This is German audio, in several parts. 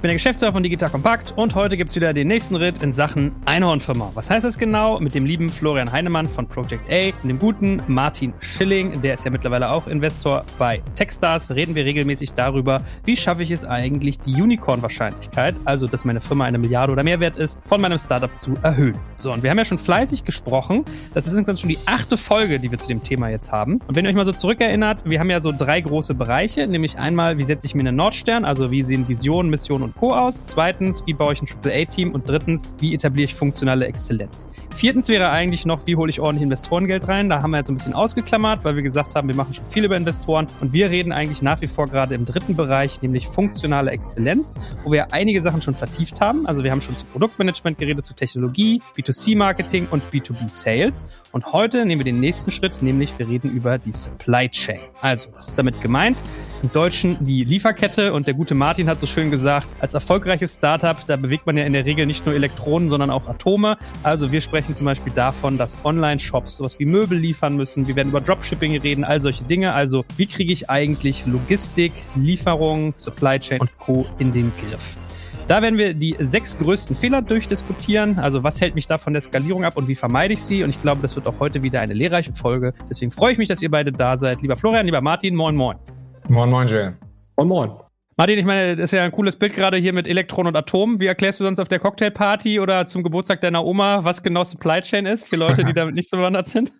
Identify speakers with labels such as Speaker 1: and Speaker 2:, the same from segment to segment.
Speaker 1: Ich bin der Geschäftsführer von Digital Compact und heute gibt es wieder den nächsten Ritt in Sachen Einhornfirma. Was heißt das genau? Mit dem lieben Florian Heinemann von Project A und dem guten Martin Schilling, der ist ja mittlerweile auch Investor bei Techstars, reden wir regelmäßig darüber, wie schaffe ich es eigentlich, die Unicorn-Wahrscheinlichkeit, also dass meine Firma eine Milliarde oder mehr wert ist, von meinem Startup zu erhöhen. So, und wir haben ja schon fleißig gesprochen. Das ist insgesamt schon die achte Folge, die wir zu dem Thema jetzt haben. Und wenn ihr euch mal so zurückerinnert, wir haben ja so drei große Bereiche, nämlich einmal, wie setze ich mir einen Nordstern, also wie sehen Visionen, Missionen und und Co. aus? Zweitens, wie baue ich ein AAA-Team? Und drittens, wie etabliere ich funktionale Exzellenz? Viertens wäre eigentlich noch, wie hole ich ordentlich Investorengeld rein? Da haben wir jetzt ein bisschen ausgeklammert, weil wir gesagt haben, wir machen schon viel über Investoren und wir reden eigentlich nach wie vor gerade im dritten Bereich, nämlich funktionale Exzellenz, wo wir einige Sachen schon vertieft haben. Also wir haben schon zu Produktmanagement geredet, zu Technologie, B2C-Marketing und B2B-Sales. Und heute nehmen wir den nächsten Schritt, nämlich wir reden über die Supply Chain. Also, was ist damit gemeint? Deutschen die Lieferkette und der gute Martin hat so schön gesagt, als erfolgreiches Startup, da bewegt man ja in der Regel nicht nur Elektronen, sondern auch Atome. Also wir sprechen zum Beispiel davon, dass Online-Shops sowas wie Möbel liefern müssen. Wir werden über Dropshipping reden, all solche Dinge. Also wie kriege ich eigentlich Logistik, Lieferung, Supply Chain und Co. in den Griff? Da werden wir die sechs größten Fehler durchdiskutieren. Also was hält mich da von der Skalierung ab und wie vermeide ich sie? Und ich glaube, das wird auch heute wieder eine lehrreiche Folge. Deswegen freue ich mich, dass ihr beide da seid. Lieber Florian, lieber Martin, moin, moin.
Speaker 2: Moin, moin, Joel.
Speaker 3: Moin, moin.
Speaker 1: Martin, ich meine, das ist ja ein cooles Bild gerade hier mit Elektron und Atom. Wie erklärst du sonst auf der Cocktailparty oder zum Geburtstag deiner Oma, was genau Supply Chain ist, für Leute, die damit nicht so bewandert sind?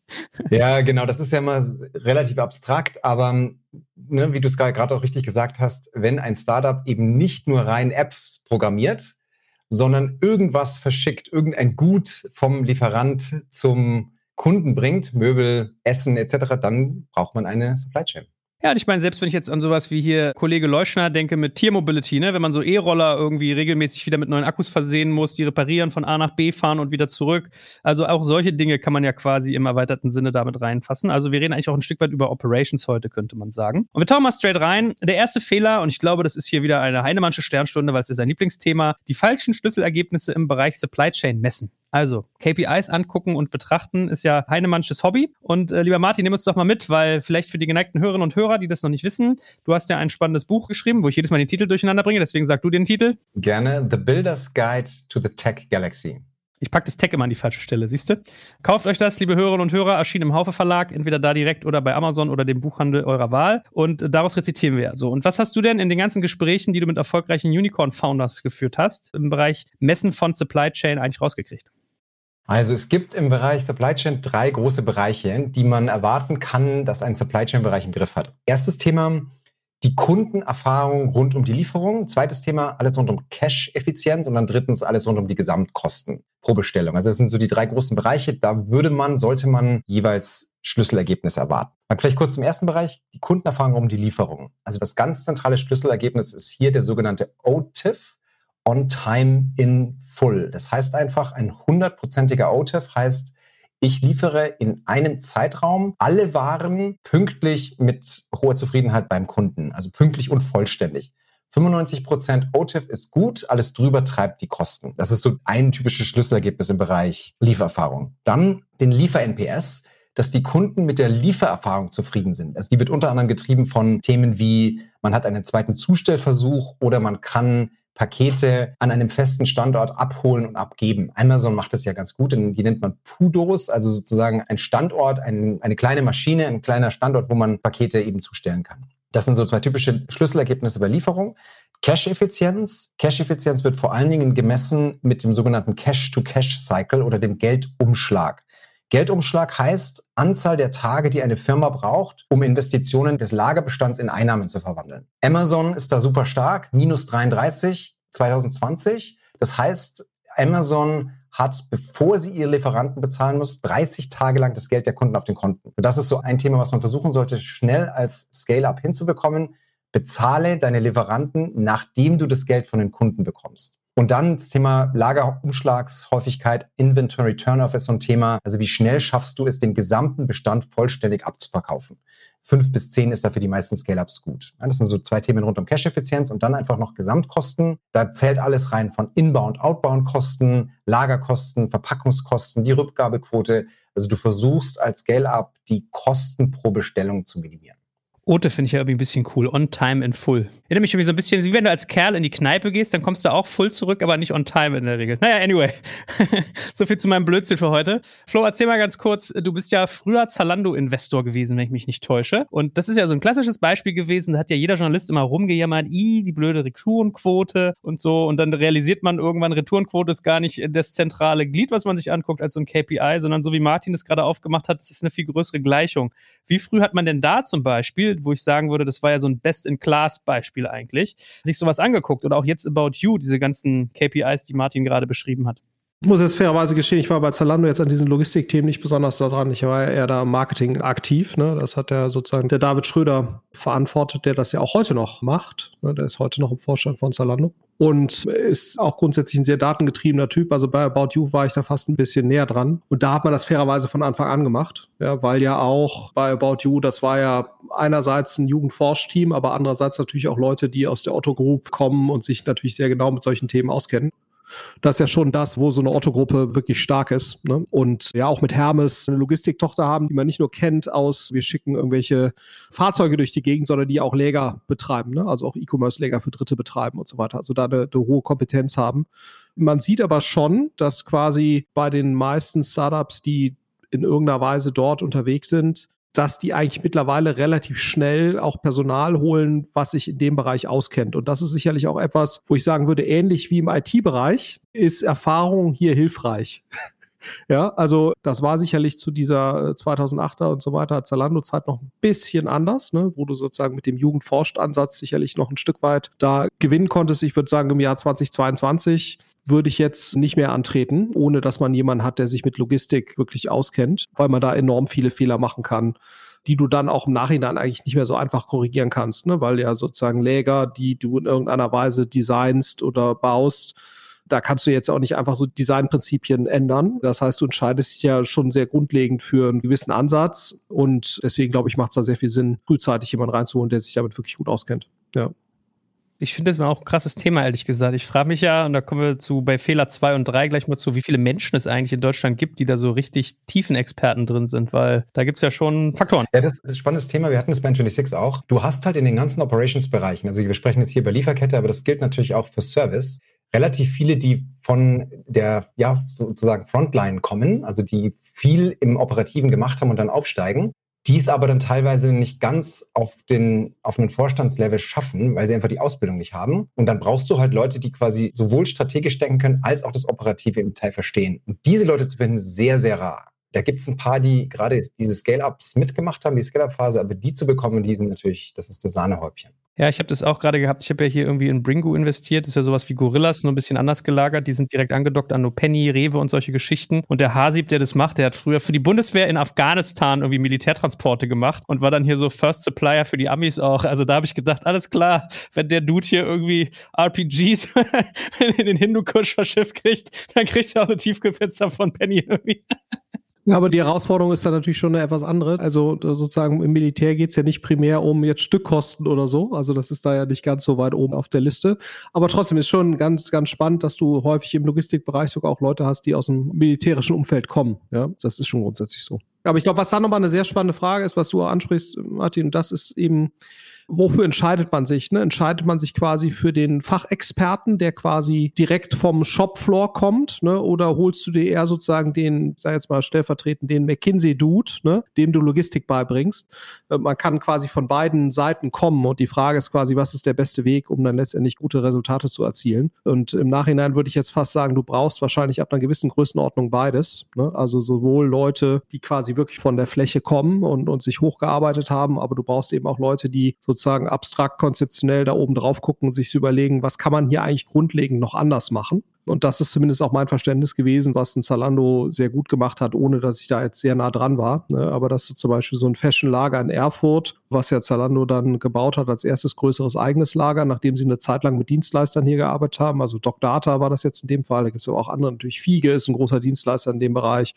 Speaker 2: ja, genau, das ist ja mal relativ abstrakt, aber ne, wie du es gerade auch richtig gesagt hast, wenn ein Startup eben nicht nur rein Apps programmiert, sondern irgendwas verschickt, irgendein Gut vom Lieferant zum Kunden bringt, Möbel, Essen etc., dann braucht man eine Supply Chain.
Speaker 1: Ja, und ich meine, selbst wenn ich jetzt an sowas wie hier Kollege Leuschner denke mit Tiermobility, ne, wenn man so E-Roller irgendwie regelmäßig wieder mit neuen Akkus versehen muss, die reparieren, von A nach B fahren und wieder zurück. Also auch solche Dinge kann man ja quasi im erweiterten Sinne damit reinfassen. Also wir reden eigentlich auch ein Stück weit über Operations heute, könnte man sagen. Und wir tauchen mal straight rein. Der erste Fehler, und ich glaube, das ist hier wieder eine Heinemannsche Sternstunde, weil es ist sein Lieblingsthema, die falschen Schlüsselergebnisse im Bereich Supply Chain messen. Also, KPIs angucken und betrachten ist ja Heinemannsches Hobby. Und äh, lieber Martin, nimm uns doch mal mit, weil vielleicht für die geneigten Hörerinnen und Hörer, die das noch nicht wissen, du hast ja ein spannendes Buch geschrieben, wo ich jedes Mal den Titel durcheinander bringe. Deswegen sag du den Titel.
Speaker 2: Gerne. The Builder's Guide to the Tech Galaxy.
Speaker 1: Ich packe das Tech immer an die falsche Stelle, siehst du? Kauft euch das, liebe Hörerinnen und Hörer, erschien im Haufe Verlag, entweder da direkt oder bei Amazon oder dem Buchhandel eurer Wahl. Und äh, daraus rezitieren wir. So, und was hast du denn in den ganzen Gesprächen, die du mit erfolgreichen Unicorn-Founders geführt hast, im Bereich Messen von Supply Chain eigentlich rausgekriegt?
Speaker 2: Also es gibt im Bereich Supply Chain drei große Bereiche, die man erwarten kann, dass ein Supply Chain Bereich im Griff hat. Erstes Thema, die Kundenerfahrung rund um die Lieferung. Zweites Thema, alles rund um Cash-Effizienz. Und dann drittens, alles rund um die Gesamtkosten pro Bestellung. Also das sind so die drei großen Bereiche. Da würde man, sollte man jeweils Schlüsselergebnisse erwarten. Dann vielleicht kurz zum ersten Bereich, die Kundenerfahrung um die Lieferung. Also das ganz zentrale Schlüsselergebnis ist hier der sogenannte OTIF on time in full. Das heißt einfach, ein hundertprozentiger OTIF heißt, ich liefere in einem Zeitraum alle Waren pünktlich mit hoher Zufriedenheit beim Kunden, also pünktlich und vollständig. 95% OTIF ist gut, alles drüber treibt die Kosten. Das ist so ein typisches Schlüsselergebnis im Bereich Liefererfahrung. Dann den Liefer-NPS, dass die Kunden mit der Liefererfahrung zufrieden sind. Also die wird unter anderem getrieben von Themen wie, man hat einen zweiten Zustellversuch oder man kann Pakete an einem festen Standort abholen und abgeben. Amazon macht das ja ganz gut, denn die nennt man Pudos, also sozusagen ein Standort, ein, eine kleine Maschine, ein kleiner Standort, wo man Pakete eben zustellen kann. Das sind so zwei typische Schlüsselergebnisse bei Lieferung. Cash-Effizienz. Cash-Effizienz wird vor allen Dingen gemessen mit dem sogenannten Cash-to-Cash-Cycle oder dem Geldumschlag. Geldumschlag heißt Anzahl der Tage, die eine Firma braucht, um Investitionen des Lagerbestands in Einnahmen zu verwandeln. Amazon ist da super stark, minus 33 2020. Das heißt, Amazon hat, bevor sie ihre Lieferanten bezahlen muss, 30 Tage lang das Geld der Kunden auf den Konten. Das ist so ein Thema, was man versuchen sollte, schnell als Scale-up hinzubekommen. Bezahle deine Lieferanten, nachdem du das Geld von den Kunden bekommst. Und dann das Thema Lagerumschlagshäufigkeit, Inventory Turnover ist so ein Thema. Also wie schnell schaffst du es, den gesamten Bestand vollständig abzuverkaufen? Fünf bis zehn ist da für die meisten Scale-Ups gut. Das sind so zwei Themen rund um Cash-Effizienz und dann einfach noch Gesamtkosten. Da zählt alles rein von Inbound, Outbound-Kosten, Lagerkosten, Verpackungskosten, die Rückgabequote. Also du versuchst als Scale-Up die Kosten pro Bestellung zu minimieren.
Speaker 1: Ote finde ich ja irgendwie ein bisschen cool. On time in full. Erinnert mich irgendwie so ein bisschen, wie wenn du als Kerl in die Kneipe gehst, dann kommst du auch full zurück, aber nicht on time in der Regel. Naja, anyway. so viel zu meinem Blödsinn für heute. Flo, erzähl mal ganz kurz, du bist ja früher Zalando-Investor gewesen, wenn ich mich nicht täusche. Und das ist ja so ein klassisches Beispiel gewesen. Da hat ja jeder Journalist immer rumgejammert, i, die blöde Retourenquote und so. Und dann realisiert man irgendwann, Retourenquote ist gar nicht das zentrale Glied, was man sich anguckt, als so ein KPI, sondern so wie Martin es gerade aufgemacht hat, das ist eine viel größere Gleichung. Wie früh hat man denn da zum Beispiel wo ich sagen würde, das war ja so ein Best-in-Class-Beispiel eigentlich, sich sowas angeguckt oder auch jetzt About You, diese ganzen KPIs, die Martin gerade beschrieben hat.
Speaker 3: Ich muss jetzt fairerweise gestehen, ich war bei Zalando jetzt an diesen Logistikthemen nicht besonders daran. Ich war ja eher da Marketing aktiv. Ne? Das hat ja sozusagen der David Schröder verantwortet, der das ja auch heute noch macht. Ne? Der ist heute noch im Vorstand von Zalando und ist auch grundsätzlich ein sehr datengetriebener Typ. Also bei About You war ich da fast ein bisschen näher dran. Und da hat man das fairerweise von Anfang an gemacht. Ja, weil ja auch bei About You, das war ja einerseits ein Jugendforschteam, aber andererseits natürlich auch Leute, die aus der Otto Group kommen und sich natürlich sehr genau mit solchen Themen auskennen. Das ist ja schon das, wo so eine Otto-Gruppe wirklich stark ist. Ne? Und ja, auch mit Hermes eine Logistiktochter haben, die man nicht nur kennt aus, wir schicken irgendwelche Fahrzeuge durch die Gegend, sondern die auch Läger betreiben, ne? also auch E-Commerce-Läger für Dritte betreiben und so weiter. Also da eine, eine hohe Kompetenz haben. Man sieht aber schon, dass quasi bei den meisten Startups, die in irgendeiner Weise dort unterwegs sind, dass die eigentlich mittlerweile relativ schnell auch Personal holen, was sich in dem Bereich auskennt. Und das ist sicherlich auch etwas, wo ich sagen würde, ähnlich wie im IT-Bereich ist Erfahrung hier hilfreich. Ja, also das war sicherlich zu dieser 2008er äh, und so weiter Zalando-Zeit noch ein bisschen anders, ne, wo du sozusagen mit dem Jugendforscht-Ansatz sicherlich noch ein Stück weit da gewinnen konntest. Ich würde sagen, im Jahr 2022 würde ich jetzt nicht mehr antreten, ohne dass man jemanden hat, der sich mit Logistik wirklich auskennt, weil man da enorm viele Fehler machen kann die du dann auch im Nachhinein eigentlich nicht mehr so einfach korrigieren kannst, ne? weil ja sozusagen Läger, die du in irgendeiner Weise designst oder baust, da kannst du jetzt auch nicht einfach so Designprinzipien ändern. Das heißt, du entscheidest dich ja schon sehr grundlegend für einen gewissen Ansatz und deswegen glaube ich, macht es da sehr viel Sinn, frühzeitig jemanden reinzuholen, der sich damit wirklich gut auskennt. Ja.
Speaker 1: Ich finde das mal auch ein krasses Thema, ehrlich gesagt. Ich frage mich ja, und da kommen wir zu bei Fehler 2 und 3 gleich mal zu, wie viele Menschen es eigentlich in Deutschland gibt, die da so richtig tiefen Experten drin sind, weil da gibt es ja schon Faktoren.
Speaker 2: Ja, das ist ein spannendes Thema. Wir hatten das bei N26 auch. Du hast halt in den ganzen Operations-Bereichen, also wir sprechen jetzt hier über Lieferkette, aber das gilt natürlich auch für Service, relativ viele, die von der, ja, sozusagen Frontline kommen, also die viel im Operativen gemacht haben und dann aufsteigen dies aber dann teilweise nicht ganz auf den auf einen Vorstandslevel schaffen, weil sie einfach die Ausbildung nicht haben. Und dann brauchst du halt Leute, die quasi sowohl strategisch denken können, als auch das Operative im Teil verstehen. Und diese Leute zu finden, sehr, sehr rar. Da gibt es ein paar, die gerade diese Scale-Ups mitgemacht haben, die Scale-Up-Phase, aber die zu bekommen, die sind natürlich, das ist das Sahnehäubchen.
Speaker 1: Ja, ich habe das auch gerade gehabt. Ich habe ja hier irgendwie in Bringo investiert. Das ist ja sowas wie Gorillas, nur ein bisschen anders gelagert. Die sind direkt angedockt an No Penny, Rewe und solche Geschichten. Und der Hasib, der das macht, der hat früher für die Bundeswehr in Afghanistan irgendwie Militärtransporte gemacht und war dann hier so First Supplier für die Amis auch. Also da habe ich gedacht, alles klar, wenn der Dude hier irgendwie RPGs in den Hindukusch verschifft kriegt, dann kriegt er auch eine Tiefkühlpizza von Penny irgendwie.
Speaker 3: Aber die Herausforderung ist dann natürlich schon eine etwas andere. Also sozusagen im Militär geht es ja nicht primär um jetzt Stückkosten oder so. Also das ist da ja nicht ganz so weit oben auf der Liste. Aber trotzdem ist schon ganz, ganz spannend, dass du häufig im Logistikbereich sogar auch Leute hast, die aus dem militärischen Umfeld kommen. Ja, das ist schon grundsätzlich so. Aber ich glaube, was dann nochmal eine sehr spannende Frage ist, was du ansprichst, Martin, das ist eben, wofür entscheidet man sich? Ne? Entscheidet man sich quasi für den Fachexperten, der quasi direkt vom Shopfloor kommt, ne? oder holst du dir eher sozusagen den, sag jetzt mal stellvertretend, den McKinsey-Dude, ne? dem du Logistik beibringst? Äh, man kann quasi von beiden Seiten kommen und die Frage ist quasi, was ist der beste Weg, um dann letztendlich gute Resultate zu erzielen? Und im Nachhinein würde ich jetzt fast sagen, du brauchst wahrscheinlich ab einer gewissen Größenordnung beides. Ne? Also sowohl Leute, die quasi wirklich von der Fläche kommen und, und sich hochgearbeitet haben, aber du brauchst eben auch Leute, die sozusagen sozusagen abstrakt konzeptionell da oben drauf gucken sich überlegen, was kann man hier eigentlich grundlegend noch anders machen. Und das ist zumindest auch mein Verständnis gewesen, was ein Zalando sehr gut gemacht hat, ohne dass ich da jetzt sehr nah dran war. Ne? Aber dass du zum Beispiel so ein Fashion-Lager in Erfurt, was ja Zalando dann gebaut hat als erstes größeres eigenes Lager, nachdem sie eine Zeit lang mit Dienstleistern hier gearbeitet haben. Also Doc Data war das jetzt in dem Fall. Da gibt es aber auch andere. Natürlich Fiege ist ein großer Dienstleister in dem Bereich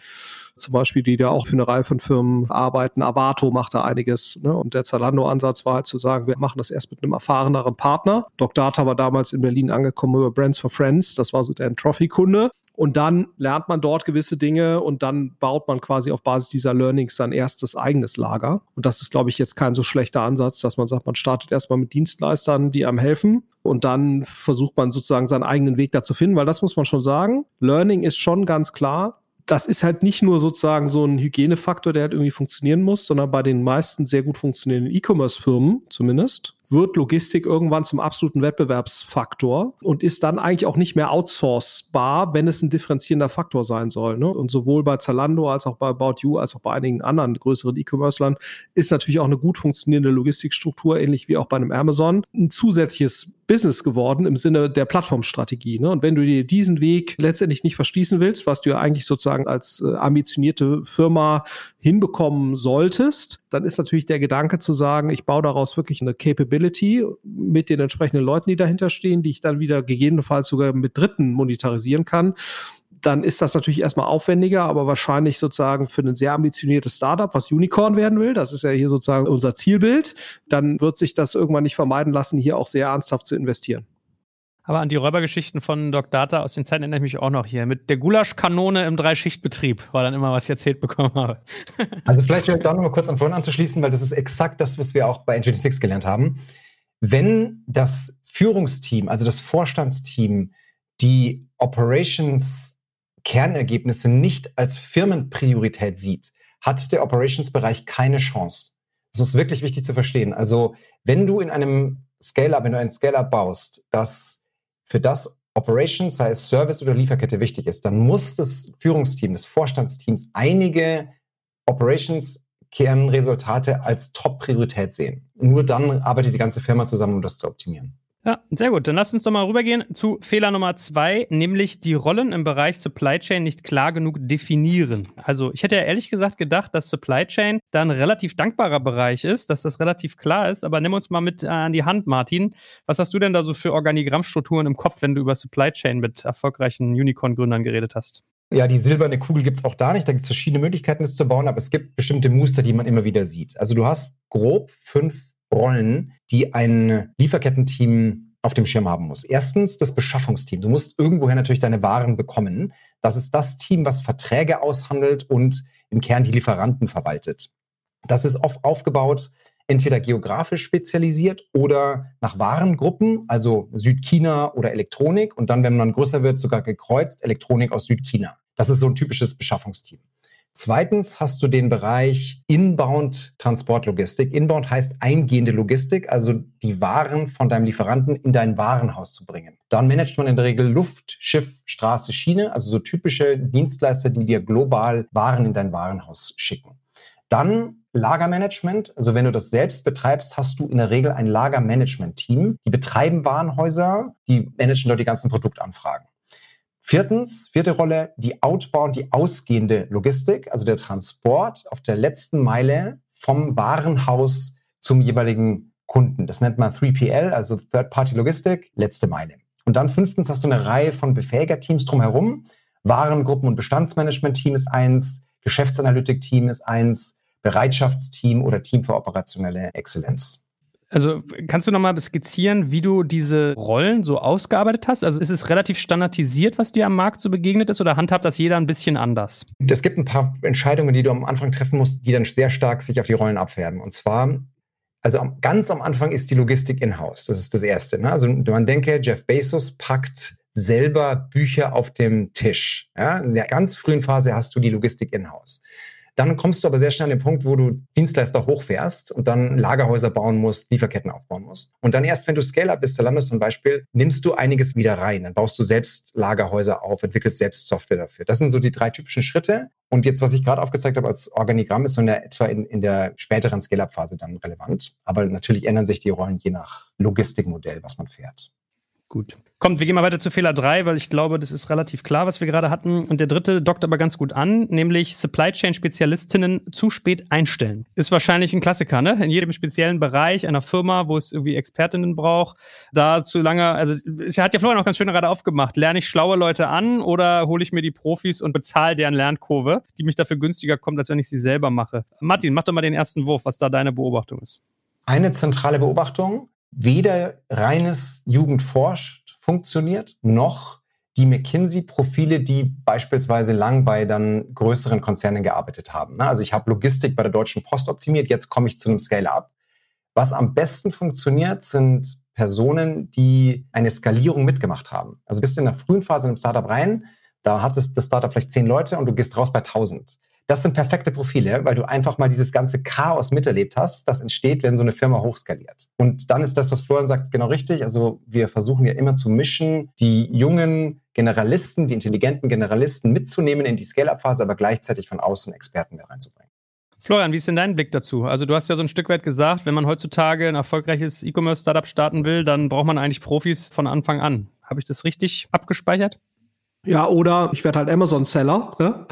Speaker 3: zum Beispiel, die da auch für eine Reihe von Firmen arbeiten. Avato macht da einiges. Ne? Und der Zalando-Ansatz war halt zu sagen, wir machen das erst mit einem erfahreneren Partner. Doc Data war damals in Berlin angekommen über Brands for Friends. Das war so der Trophy-Kunde. Und dann lernt man dort gewisse Dinge und dann baut man quasi auf Basis dieser Learnings sein erstes eigenes Lager. Und das ist, glaube ich, jetzt kein so schlechter Ansatz, dass man sagt, man startet erstmal mit Dienstleistern, die einem helfen. Und dann versucht man sozusagen seinen eigenen Weg da zu finden, weil das muss man schon sagen. Learning ist schon ganz klar das ist halt nicht nur sozusagen so ein Hygienefaktor, der halt irgendwie funktionieren muss, sondern bei den meisten sehr gut funktionierenden E-Commerce-Firmen zumindest wird Logistik irgendwann zum absoluten Wettbewerbsfaktor und ist dann eigentlich auch nicht mehr outsourcebar, wenn es ein differenzierender Faktor sein soll. Ne? Und sowohl bei Zalando als auch bei About You als auch bei einigen anderen größeren E-Commerce-Lern ist natürlich auch eine gut funktionierende Logistikstruktur, ähnlich wie auch bei einem Amazon, ein zusätzliches Business geworden im Sinne der Plattformstrategie. Ne? Und wenn du dir diesen Weg letztendlich nicht verschließen willst, was du ja eigentlich sozusagen als äh, ambitionierte Firma hinbekommen solltest, dann ist natürlich der Gedanke zu sagen, ich baue daraus wirklich eine Capability mit den entsprechenden Leuten, die dahinter stehen, die ich dann wieder gegebenenfalls sogar mit Dritten monetarisieren kann dann ist das natürlich erstmal aufwendiger, aber wahrscheinlich sozusagen für ein sehr ambitioniertes Startup, was Unicorn werden will, das ist ja hier sozusagen unser Zielbild, dann wird sich das irgendwann nicht vermeiden lassen, hier auch sehr ernsthaft zu investieren.
Speaker 1: Aber an die Räubergeschichten von Doc Data aus den Zeiten erinnere ich mich auch noch hier. Mit der Gulaschkanone im Dreischichtbetrieb war dann immer, was ich erzählt bekommen habe.
Speaker 2: also vielleicht da noch mal kurz an vorne anzuschließen, weil das ist exakt das, was wir auch bei N26 gelernt haben. Wenn das Führungsteam, also das Vorstandsteam, die Operations Kernergebnisse nicht als Firmenpriorität sieht, hat der Operations-Bereich keine Chance. Das ist wirklich wichtig zu verstehen. Also, wenn du in einem Scale-Up, wenn du ein Scale-Up baust, das für das Operations, sei es Service oder Lieferkette wichtig ist, dann muss das Führungsteam, das Vorstandsteams einige Operations-Kernresultate als Top-Priorität sehen. Nur dann arbeitet die ganze Firma zusammen, um das zu optimieren.
Speaker 1: Ja, sehr gut. Dann lass uns doch mal rübergehen zu Fehler Nummer zwei, nämlich die Rollen im Bereich Supply Chain nicht klar genug definieren. Also ich hätte ja ehrlich gesagt gedacht, dass Supply Chain da ein relativ dankbarer Bereich ist, dass das relativ klar ist. Aber nimm uns mal mit äh, an die Hand, Martin. Was hast du denn da so für Organigrammstrukturen im Kopf, wenn du über Supply Chain mit erfolgreichen Unicorn-Gründern geredet hast?
Speaker 2: Ja, die silberne Kugel gibt es auch da nicht. Da gibt es verschiedene Möglichkeiten, das zu bauen, aber es gibt bestimmte Muster, die man immer wieder sieht. Also du hast grob fünf Rollen, die ein Lieferkettenteam auf dem Schirm haben muss. Erstens das Beschaffungsteam. Du musst irgendwoher natürlich deine Waren bekommen. Das ist das Team, was Verträge aushandelt und im Kern die Lieferanten verwaltet. Das ist oft aufgebaut, entweder geografisch spezialisiert oder nach Warengruppen, also Südchina oder Elektronik und dann, wenn man größer wird, sogar gekreuzt Elektronik aus Südchina. Das ist so ein typisches Beschaffungsteam. Zweitens hast du den Bereich Inbound Transportlogistik. Inbound heißt eingehende Logistik, also die Waren von deinem Lieferanten in dein Warenhaus zu bringen. Dann managt man in der Regel Luft, Schiff, Straße, Schiene, also so typische Dienstleister, die dir global Waren in dein Warenhaus schicken. Dann Lagermanagement. Also wenn du das selbst betreibst, hast du in der Regel ein Lagermanagement-Team. Die betreiben Warenhäuser, die managen dort die ganzen Produktanfragen. Viertens, vierte Rolle, die outbound, die ausgehende Logistik, also der Transport auf der letzten Meile vom Warenhaus zum jeweiligen Kunden. Das nennt man 3PL, also Third-Party-Logistik, letzte Meile. Und dann fünftens hast du eine Reihe von Befähiger-Teams drumherum. Warengruppen- und Bestandsmanagement-Team ist eins, Geschäftsanalytik-Team ist eins, Bereitschaftsteam oder Team für operationelle Exzellenz.
Speaker 1: Also kannst du nochmal skizzieren, wie du diese Rollen so ausgearbeitet hast? Also ist es relativ standardisiert, was dir am Markt so begegnet ist oder handhabt das jeder ein bisschen anders?
Speaker 2: Es gibt ein paar Entscheidungen, die du am Anfang treffen musst, die dann sehr stark sich auf die Rollen abfärben. Und zwar, also ganz am Anfang ist die Logistik in-house. Das ist das Erste. Ne? Also man denke, Jeff Bezos packt selber Bücher auf dem Tisch. Ja? In der ganz frühen Phase hast du die Logistik in-house. Dann kommst du aber sehr schnell an den Punkt, wo du Dienstleister hochfährst und dann Lagerhäuser bauen musst, Lieferketten aufbauen musst. Und dann erst, wenn du Scale-Up bist, Zalando zum Beispiel, nimmst du einiges wieder rein. Dann baust du selbst Lagerhäuser auf, entwickelst selbst Software dafür. Das sind so die drei typischen Schritte. Und jetzt, was ich gerade aufgezeigt habe als Organigramm, ist so in der, etwa in, in der späteren Scale-Up-Phase dann relevant. Aber natürlich ändern sich die Rollen je nach Logistikmodell, was man fährt.
Speaker 1: Gut. Kommt, wir gehen mal weiter zu Fehler 3, weil ich glaube, das ist relativ klar, was wir gerade hatten. Und der dritte dockt aber ganz gut an, nämlich Supply Chain Spezialistinnen zu spät einstellen. Ist wahrscheinlich ein Klassiker, ne? In jedem speziellen Bereich einer Firma, wo es irgendwie Expertinnen braucht, da zu lange, also es hat ja Florian auch ganz schön gerade aufgemacht. Lerne ich schlaue Leute an oder hole ich mir die Profis und bezahle deren Lernkurve, die mich dafür günstiger kommt, als wenn ich sie selber mache? Martin, mach doch mal den ersten Wurf, was da deine Beobachtung ist.
Speaker 2: Eine zentrale Beobachtung, weder reines Jugendforsch funktioniert, noch die McKinsey-Profile, die beispielsweise lang bei dann größeren Konzernen gearbeitet haben. Also ich habe Logistik bei der Deutschen Post optimiert, jetzt komme ich zu einem Scale-up. Was am besten funktioniert, sind Personen, die eine Skalierung mitgemacht haben. Also bist in der frühen Phase in einem Startup rein, da hat das Startup vielleicht zehn Leute und du gehst raus bei tausend. Das sind perfekte Profile, weil du einfach mal dieses ganze Chaos miterlebt hast, das entsteht, wenn so eine Firma hochskaliert. Und dann ist das, was Florian sagt, genau richtig. Also wir versuchen ja immer zu mischen, die jungen Generalisten, die intelligenten Generalisten mitzunehmen in die Scale-Up-Phase, aber gleichzeitig von außen Experten mehr reinzubringen.
Speaker 1: Florian, wie ist denn dein Blick dazu? Also du hast ja so ein Stück weit gesagt, wenn man heutzutage ein erfolgreiches E-Commerce-Startup starten will, dann braucht man eigentlich Profis von Anfang an. Habe ich das richtig abgespeichert?
Speaker 3: Ja, oder ich werde halt Amazon-Seller ne?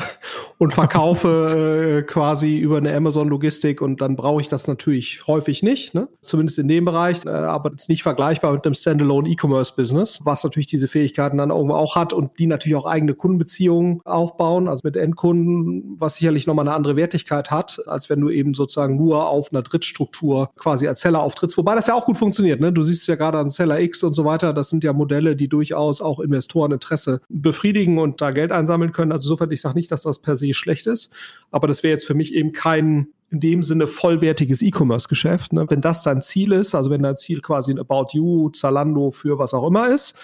Speaker 3: und verkaufe äh, quasi über eine Amazon-Logistik und dann brauche ich das natürlich häufig nicht, ne? zumindest in dem Bereich, äh, aber ist nicht vergleichbar mit einem Standalone E-Commerce-Business, was natürlich diese Fähigkeiten dann irgendwo auch hat und die natürlich auch eigene Kundenbeziehungen aufbauen, also mit Endkunden, was sicherlich nochmal eine andere Wertigkeit hat, als wenn du eben sozusagen nur auf einer Drittstruktur quasi als Seller auftrittst, wobei das ja auch gut funktioniert. Ne? Du siehst ja gerade an Seller X und so weiter, das sind ja Modelle, die durchaus auch Investoreninteresse befriedigen befriedigen und da Geld einsammeln können. Also insofern, ich sage nicht, dass das per se schlecht ist, aber das wäre jetzt für mich eben kein in dem Sinne vollwertiges E-Commerce-Geschäft. Ne? Wenn das dein Ziel ist, also wenn dein Ziel quasi ein About You, Zalando für was auch immer ist,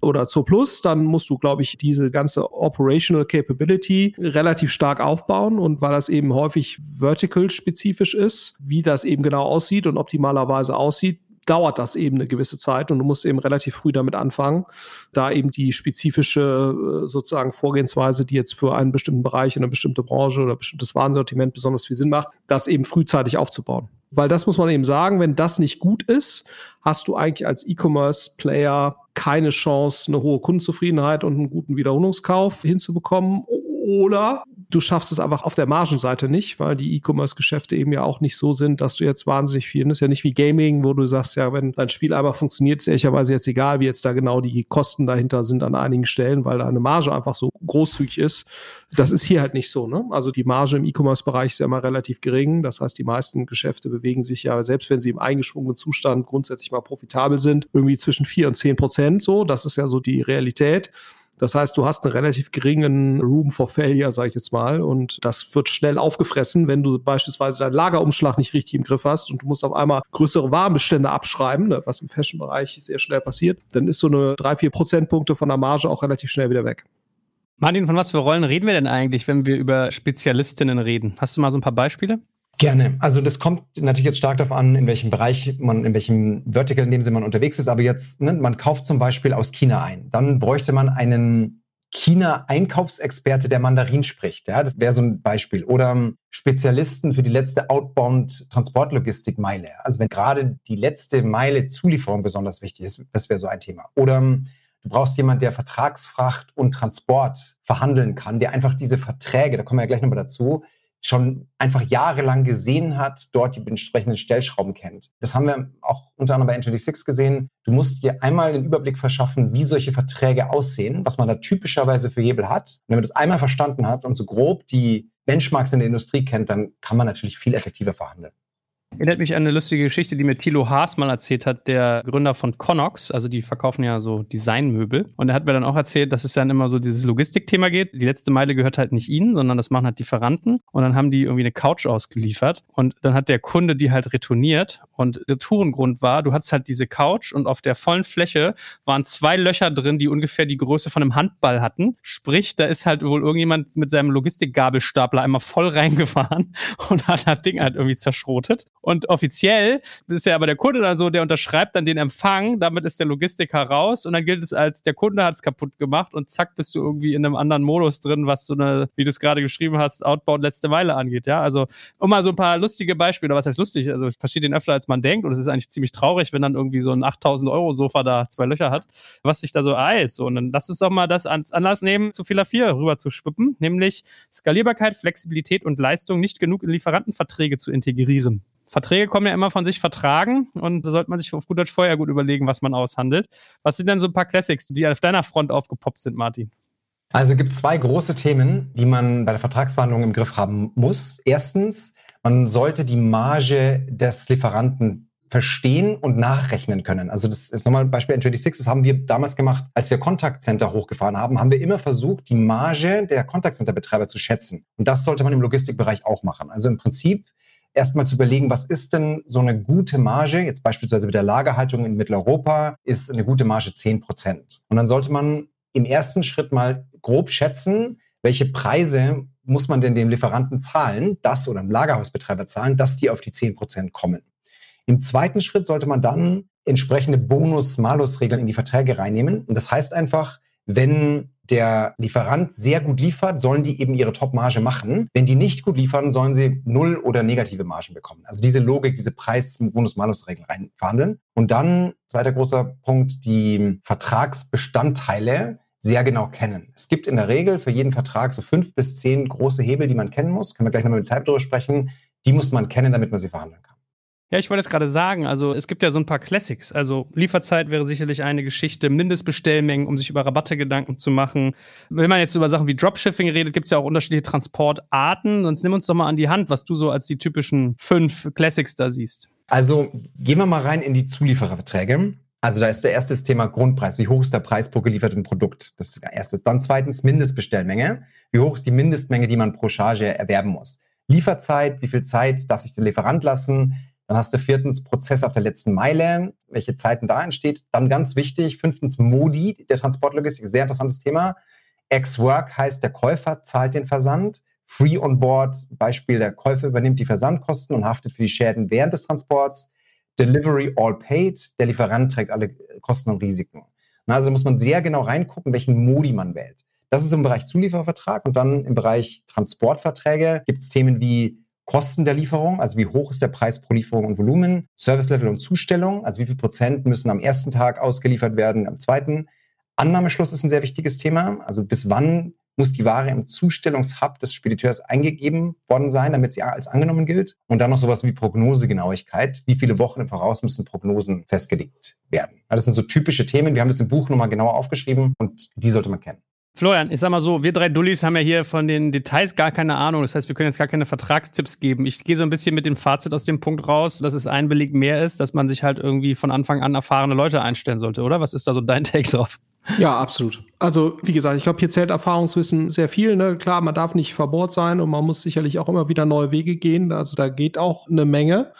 Speaker 3: oder Zo Plus, dann musst du, glaube ich, diese ganze Operational Capability relativ stark aufbauen. Und weil das eben häufig vertical-spezifisch ist, wie das eben genau aussieht und optimalerweise aussieht, dauert das eben eine gewisse Zeit und du musst eben relativ früh damit anfangen, da eben die spezifische äh, sozusagen Vorgehensweise, die jetzt für einen bestimmten Bereich, eine bestimmte Branche oder bestimmtes Warensortiment besonders viel Sinn macht, das eben frühzeitig aufzubauen. Weil das muss man eben sagen, wenn das nicht gut ist, hast du eigentlich als E-Commerce-Player keine Chance, eine hohe Kundenzufriedenheit und einen guten Wiederholungskauf hinzubekommen. Oder du schaffst es einfach auf der Margenseite nicht, weil die E-Commerce-Geschäfte eben ja auch nicht so sind, dass du jetzt wahnsinnig viel, das ist ja nicht wie Gaming, wo du sagst, ja, wenn dein Spiel einmal funktioniert, ist ehrlicherweise jetzt egal, wie jetzt da genau die Kosten dahinter sind an einigen Stellen, weil deine Marge einfach so großzügig ist. Das ist hier halt nicht so, ne? Also die Marge im E-Commerce-Bereich ist ja immer relativ gering. Das heißt, die meisten Geschäfte bewegen sich ja, selbst wenn sie im eingeschwungenen Zustand grundsätzlich mal profitabel sind, irgendwie zwischen vier und zehn Prozent so. Das ist ja so die Realität. Das heißt, du hast einen relativ geringen Room for Failure, sage ich jetzt mal, und das wird schnell aufgefressen, wenn du beispielsweise deinen Lagerumschlag nicht richtig im Griff hast und du musst auf einmal größere Warenbestände abschreiben, ne, was im Fashion-Bereich sehr schnell passiert, dann ist so eine drei, vier Prozentpunkte von der Marge auch relativ schnell wieder weg.
Speaker 1: Martin, von was für Rollen reden wir denn eigentlich, wenn wir über Spezialistinnen reden? Hast du mal so ein paar Beispiele?
Speaker 2: Gerne. Also das kommt natürlich jetzt stark darauf an, in welchem Bereich man, in welchem Vertical in dem Sinne man unterwegs ist. Aber jetzt, ne, man kauft zum Beispiel aus China ein. Dann bräuchte man einen China-Einkaufsexperte, der Mandarin spricht. Ja, das wäre so ein Beispiel. Oder Spezialisten für die letzte Outbound-Transportlogistik-Meile. Also wenn gerade die letzte Meile Zulieferung besonders wichtig ist, das wäre so ein Thema. Oder Du brauchst jemanden, der Vertragsfracht und Transport verhandeln kann, der einfach diese Verträge, da kommen wir ja gleich nochmal dazu, schon einfach jahrelang gesehen hat, dort die entsprechenden Stellschrauben kennt. Das haben wir auch unter anderem bei N26 gesehen. Du musst dir einmal den Überblick verschaffen, wie solche Verträge aussehen, was man da typischerweise für Hebel hat. Und wenn man das einmal verstanden hat und so grob die Benchmarks in der Industrie kennt, dann kann man natürlich viel effektiver verhandeln.
Speaker 1: Erinnert mich an eine lustige Geschichte, die mir Thilo Haas mal erzählt hat, der Gründer von Connox. Also die verkaufen ja so Designmöbel. Und er hat mir dann auch erzählt, dass es dann immer so dieses Logistikthema geht. Die letzte Meile gehört halt nicht ihnen, sondern das machen halt Lieferanten. Und dann haben die irgendwie eine Couch ausgeliefert. Und dann hat der Kunde die halt retourniert. Und der Tourengrund war, du hattest halt diese Couch und auf der vollen Fläche waren zwei Löcher drin, die ungefähr die Größe von einem Handball hatten. Sprich, da ist halt wohl irgendjemand mit seinem Logistikgabelstapler einmal voll reingefahren und hat das Ding halt irgendwie zerschrotet. Und offiziell ist ja aber der Kunde dann so, der unterschreibt dann den Empfang, damit ist der Logistiker raus und dann gilt es als, der Kunde hat es kaputt gemacht und zack, bist du irgendwie in einem anderen Modus drin, was so eine, wie du es gerade geschrieben hast, Outbound letzte Meile angeht, ja. Also, um mal so ein paar lustige Beispiele, was heißt lustig? Also, es passiert den öfter, als man denkt und es ist eigentlich ziemlich traurig, wenn dann irgendwie so ein 8000 Euro Sofa da zwei Löcher hat, was sich da so eilt. So, und dann lass uns doch mal das als Anlass nehmen, zu Fehler 4 rüber zu schwippen, nämlich Skalierbarkeit, Flexibilität und Leistung nicht genug in Lieferantenverträge zu integrieren. Verträge kommen ja immer von sich vertragen und da sollte man sich auf gut Deutsch vorher gut überlegen, was man aushandelt. Was sind denn so ein paar Classics, die auf deiner Front aufgepoppt sind, Martin?
Speaker 2: Also gibt es zwei große Themen, die man bei der Vertragsverhandlung im Griff haben muss. Erstens, man sollte die Marge des Lieferanten verstehen und nachrechnen können. Also das ist nochmal ein Beispiel N26, das haben wir damals gemacht, als wir Contact Center hochgefahren haben, haben wir immer versucht, die Marge der Contact Center Betreiber zu schätzen. Und das sollte man im Logistikbereich auch machen. Also im Prinzip erstmal zu überlegen, was ist denn so eine gute Marge? Jetzt beispielsweise mit der Lagerhaltung in Mitteleuropa ist eine gute Marge 10 Prozent. Und dann sollte man im ersten Schritt mal grob schätzen, welche Preise muss man denn dem Lieferanten zahlen, das oder dem Lagerhausbetreiber zahlen, dass die auf die 10 Prozent kommen. Im zweiten Schritt sollte man dann entsprechende Bonus-Malus-Regeln in die Verträge reinnehmen. Und das heißt einfach, wenn der Lieferant sehr gut liefert, sollen die eben ihre Top-Marge machen. Wenn die nicht gut liefern, sollen sie null oder negative Margen bekommen. Also diese Logik, diese Preis-Bonus-Malus-Regeln rein verhandeln. Und dann, zweiter großer Punkt, die Vertragsbestandteile sehr genau kennen. Es gibt in der Regel für jeden Vertrag so fünf bis zehn große Hebel, die man kennen muss. Können wir gleich nochmal mit Detail drüber sprechen. Die muss man kennen, damit man sie verhandeln kann.
Speaker 1: Ja, ich wollte es gerade sagen. Also es gibt ja so ein paar Classics. Also Lieferzeit wäre sicherlich eine Geschichte, Mindestbestellmengen, um sich über Rabatte Gedanken zu machen. Wenn man jetzt über Sachen wie Dropshipping redet, gibt es ja auch unterschiedliche Transportarten. Sonst nimm uns doch mal an die Hand, was du so als die typischen fünf Classics da siehst.
Speaker 2: Also gehen wir mal rein in die Zuliefererverträge. Also da ist der erste Thema Grundpreis. Wie hoch ist der Preis pro geliefertem Produkt? Das ist das erste. Dann zweitens Mindestbestellmenge. Wie hoch ist die Mindestmenge, die man pro Charge erwerben muss? Lieferzeit, wie viel Zeit darf sich der Lieferant lassen? Dann hast du viertens Prozess auf der letzten Meile, welche Zeiten da entsteht. Dann ganz wichtig, fünftens Modi der Transportlogistik, sehr interessantes Thema. Ex-Work heißt, der Käufer zahlt den Versand. Free on Board, Beispiel, der Käufer übernimmt die Versandkosten und haftet für die Schäden während des Transports. Delivery all paid, der Lieferant trägt alle Kosten und Risiken. Also muss man sehr genau reingucken, welchen Modi man wählt. Das ist im Bereich Zuliefervertrag und dann im Bereich Transportverträge gibt es Themen wie Kosten der Lieferung, also wie hoch ist der Preis pro Lieferung und Volumen, Service Level und Zustellung, also wie viel Prozent müssen am ersten Tag ausgeliefert werden, am zweiten. Annahmeschluss ist ein sehr wichtiges Thema, also bis wann muss die Ware im Zustellungshub des Spediteurs eingegeben worden sein, damit sie als angenommen gilt. Und dann noch sowas wie Prognosegenauigkeit. Wie viele Wochen im Voraus müssen Prognosen festgelegt werden? Das sind so typische Themen. Wir haben das im Buch nochmal genauer aufgeschrieben und die sollte man kennen.
Speaker 1: Florian, ich sag mal so, wir drei Dullis haben ja hier von den Details gar keine Ahnung. Das heißt, wir können jetzt gar keine Vertragstipps geben. Ich gehe so ein bisschen mit dem Fazit aus dem Punkt raus, dass es ein Beleg mehr ist, dass man sich halt irgendwie von Anfang an erfahrene Leute einstellen sollte, oder? Was ist da so dein Take drauf?
Speaker 3: Ja, absolut. Also, wie gesagt, ich glaube, hier zählt Erfahrungswissen sehr viel. Ne? Klar, man darf nicht verbohrt sein und man muss sicherlich auch immer wieder neue Wege gehen. Also, da geht auch eine Menge.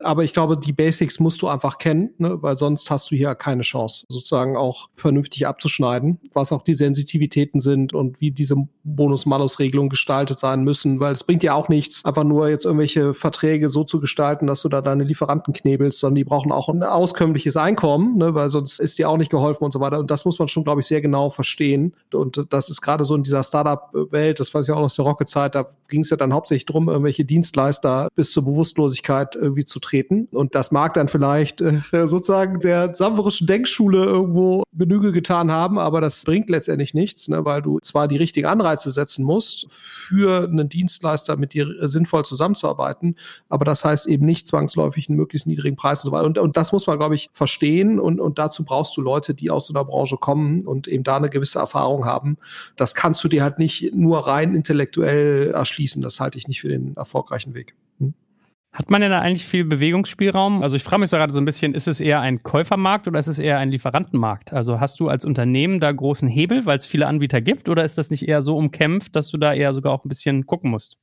Speaker 3: Aber ich glaube, die Basics musst du einfach kennen, ne? weil sonst hast du hier keine Chance, sozusagen auch vernünftig abzuschneiden, was auch die Sensitivitäten sind und wie diese Bonus-Malus-Regelungen gestaltet sein müssen, weil es bringt ja auch nichts, einfach nur jetzt irgendwelche Verträge so zu gestalten, dass du da deine Lieferanten knebelst, sondern die brauchen auch ein auskömmliches Einkommen, ne? weil sonst ist dir auch nicht geholfen und so weiter. Und das muss man schon, glaube ich, sehr genau verstehen. Und das ist gerade so in dieser Startup-Welt, das weiß ich auch aus der Rocket-Zeit, da ging es ja dann hauptsächlich drum, irgendwelche Dienstleister bis zur Bewusstlosigkeit irgendwie zu treten. Und das mag dann vielleicht äh, sozusagen der samverischen Denkschule irgendwo Genüge getan haben, aber das bringt letztendlich nichts, ne, weil du zwar die richtigen Anreize setzen musst, für einen Dienstleister mit dir sinnvoll zusammenzuarbeiten, aber das heißt eben nicht zwangsläufig einen möglichst niedrigen Preis und so weiter. Und, und das muss man, glaube ich, verstehen und, und dazu brauchst du Leute, die aus so einer Branche kommen und eben da eine gewisse Erfahrung haben. Das kannst du dir halt nicht nur rein intellektuell erschließen. Das halte ich nicht für den erfolgreichen Weg.
Speaker 1: Hat man denn da eigentlich viel Bewegungsspielraum? Also ich frage mich so gerade so ein bisschen, ist es eher ein Käufermarkt oder ist es eher ein Lieferantenmarkt? Also hast du als Unternehmen da großen Hebel, weil es viele Anbieter gibt oder ist das nicht eher so umkämpft, dass du da eher sogar auch ein bisschen gucken musst?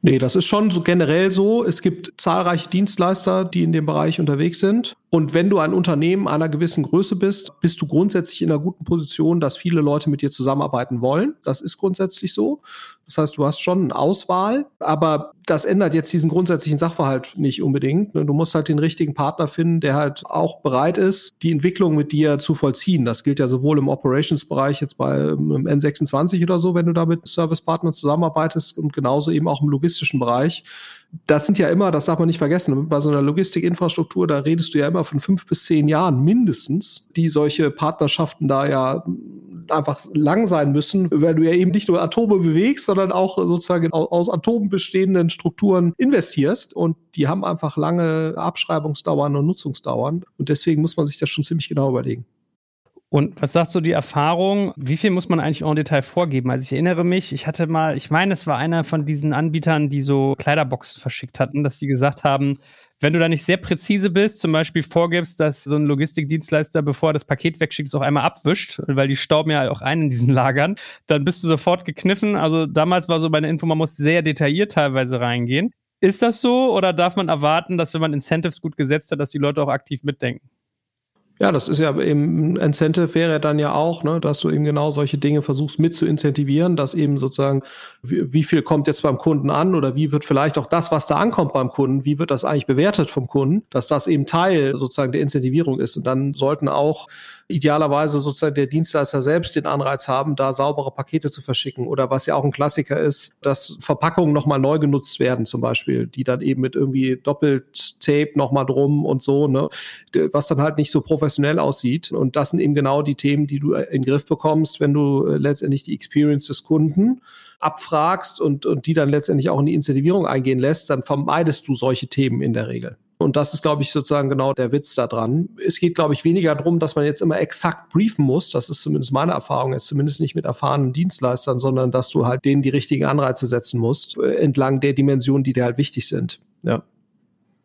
Speaker 3: Nee, das ist schon so generell so. Es gibt zahlreiche Dienstleister, die in dem Bereich unterwegs sind. Und wenn du ein Unternehmen einer gewissen Größe bist, bist du grundsätzlich in einer guten Position, dass viele Leute mit dir zusammenarbeiten wollen. Das ist grundsätzlich so. Das heißt, du hast schon eine Auswahl, aber das ändert jetzt diesen grundsätzlichen Sachverhalt nicht unbedingt. Ne? Du musst halt den richtigen Partner finden, der halt auch bereit ist, die Entwicklung mit dir zu vollziehen. Das gilt ja sowohl im Operations-Bereich jetzt bei einem N26 oder so, wenn du da mit Service-Partnern zusammenarbeitest und genauso eben auch im logistischen Bereich das sind ja immer, das darf man nicht vergessen, bei so einer Logistikinfrastruktur, da redest du ja immer von fünf bis zehn Jahren mindestens, die solche Partnerschaften da ja einfach lang sein müssen, weil du ja eben nicht nur Atome bewegst, sondern auch sozusagen aus Atomen bestehenden Strukturen investierst und die haben einfach lange Abschreibungsdauern und Nutzungsdauern und deswegen muss man sich das schon ziemlich genau überlegen.
Speaker 1: Und was sagst du die Erfahrung? Wie viel muss man eigentlich en Detail vorgeben? Also ich erinnere mich, ich hatte mal, ich meine, es war einer von diesen Anbietern, die so Kleiderboxen verschickt hatten, dass die gesagt haben, wenn du da nicht sehr präzise bist, zum Beispiel vorgibst, dass so ein Logistikdienstleister, bevor er das Paket wegschickt, auch einmal abwischt, weil die stauben ja auch ein in diesen Lagern, dann bist du sofort gekniffen. Also damals war so meine Info, man muss sehr detailliert teilweise reingehen. Ist das so oder darf man erwarten, dass wenn man Incentives gut gesetzt hat, dass die Leute auch aktiv mitdenken?
Speaker 3: Ja, das ist ja eben, Incentive wäre dann ja auch, ne, dass du eben genau solche Dinge versuchst mit zu incentivieren, dass eben sozusagen, wie, wie, viel kommt jetzt beim Kunden an oder wie wird vielleicht auch das, was da ankommt beim Kunden, wie wird das eigentlich bewertet vom Kunden, dass das eben Teil sozusagen der Incentivierung ist. Und dann sollten auch idealerweise sozusagen der Dienstleister selbst den Anreiz haben, da saubere Pakete zu verschicken. Oder was ja auch ein Klassiker ist, dass Verpackungen nochmal neu genutzt werden, zum Beispiel, die dann eben mit irgendwie doppelt Tape nochmal drum und so, ne, was dann halt nicht so professionell aussieht. Und das sind eben genau die Themen, die du in den Griff bekommst, wenn du äh, letztendlich die Experience des Kunden abfragst und, und die dann letztendlich auch in die Incentivierung eingehen lässt, dann vermeidest du solche Themen in der Regel. Und das ist, glaube ich, sozusagen genau der Witz da dran. Es geht, glaube ich, weniger darum, dass man jetzt immer exakt briefen muss. Das ist zumindest meine Erfahrung, jetzt zumindest nicht mit erfahrenen Dienstleistern, sondern dass du halt denen die richtigen Anreize setzen musst, äh, entlang der Dimensionen, die dir halt wichtig sind. Ja.